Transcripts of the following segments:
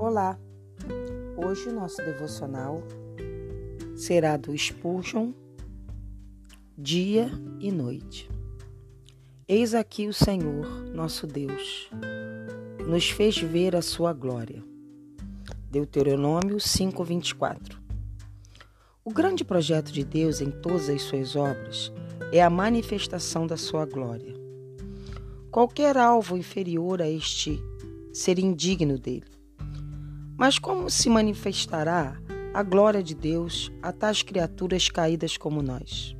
Olá! Hoje o nosso devocional será do Expulsion, dia e noite. Eis aqui o Senhor, nosso Deus, nos fez ver a sua glória. Deuteronômio 5:24. O grande projeto de Deus em todas as suas obras é a manifestação da sua glória. Qualquer alvo inferior a este seria indigno dele. Mas como se manifestará a glória de Deus a tais criaturas caídas como nós?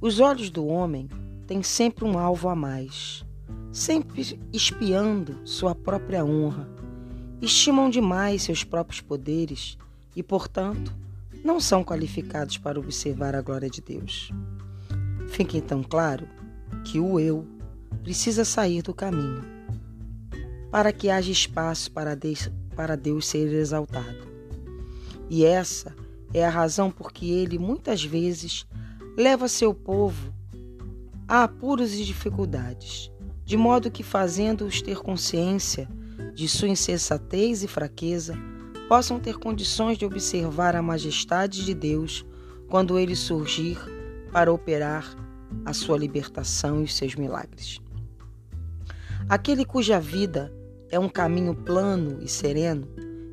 Os olhos do homem têm sempre um alvo a mais, sempre espiando sua própria honra, estimam demais seus próprios poderes e, portanto, não são qualificados para observar a glória de Deus. Fique então claro que o eu precisa sair do caminho para que haja espaço para Deus, para Deus ser exaltado. E essa é a razão por que ele muitas vezes leva seu povo a apuros e dificuldades, de modo que, fazendo-os ter consciência de sua insensatez e fraqueza, possam ter condições de observar a majestade de Deus quando ele surgir para operar a sua libertação e os seus milagres. Aquele cuja vida é um caminho plano e sereno,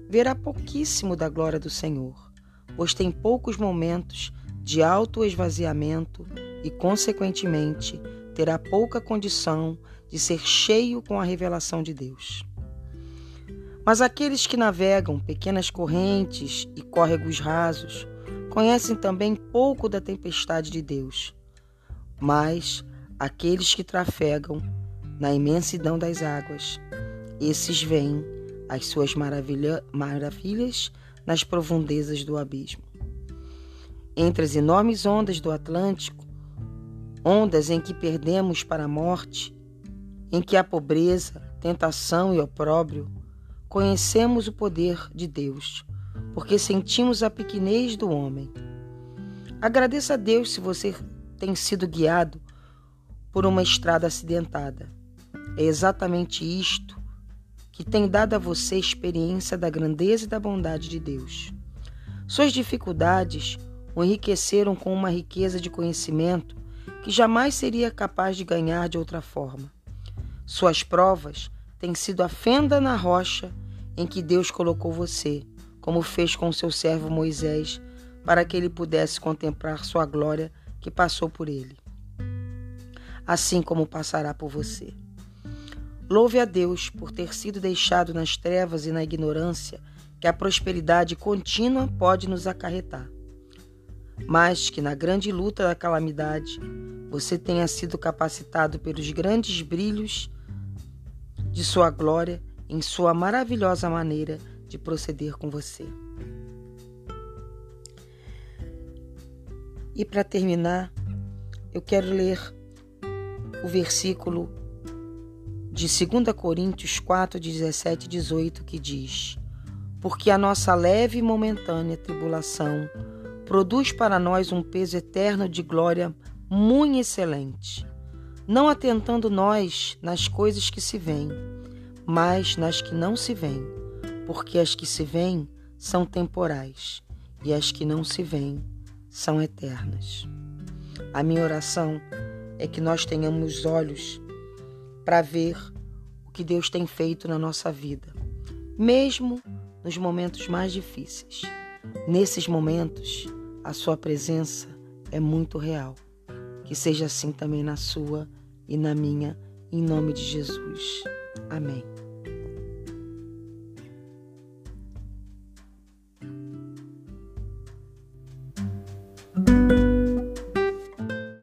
verá pouquíssimo da glória do Senhor, pois tem poucos momentos de alto esvaziamento e, consequentemente, terá pouca condição de ser cheio com a revelação de Deus. Mas aqueles que navegam pequenas correntes e córregos rasos conhecem também pouco da tempestade de Deus. Mas aqueles que trafegam na imensidão das águas esses veem as suas maravilha, maravilhas nas profundezas do abismo. Entre as enormes ondas do Atlântico, ondas em que perdemos para a morte, em que há pobreza, tentação e opróbrio, conhecemos o poder de Deus, porque sentimos a pequenez do homem. Agradeça a Deus se você tem sido guiado por uma estrada acidentada. É exatamente isto que tem dado a você experiência da grandeza e da bondade de Deus. Suas dificuldades o enriqueceram com uma riqueza de conhecimento que jamais seria capaz de ganhar de outra forma. Suas provas têm sido a fenda na rocha em que Deus colocou você, como fez com seu servo Moisés, para que ele pudesse contemplar sua glória que passou por ele. Assim como passará por você. Louve a Deus por ter sido deixado nas trevas e na ignorância que a prosperidade contínua pode nos acarretar. Mas que na grande luta da calamidade você tenha sido capacitado pelos grandes brilhos de sua glória em sua maravilhosa maneira de proceder com você. E para terminar, eu quero ler o versículo de 2 Coríntios 4, 17 e 18, que diz: Porque a nossa leve e momentânea tribulação produz para nós um peso eterno de glória muito excelente, não atentando nós nas coisas que se veem, mas nas que não se veem, porque as que se veem são temporais e as que não se veem são eternas. A minha oração é que nós tenhamos olhos para ver o que Deus tem feito na nossa vida, mesmo nos momentos mais difíceis. Nesses momentos, a Sua presença é muito real. Que seja assim também na sua e na minha, em nome de Jesus. Amém.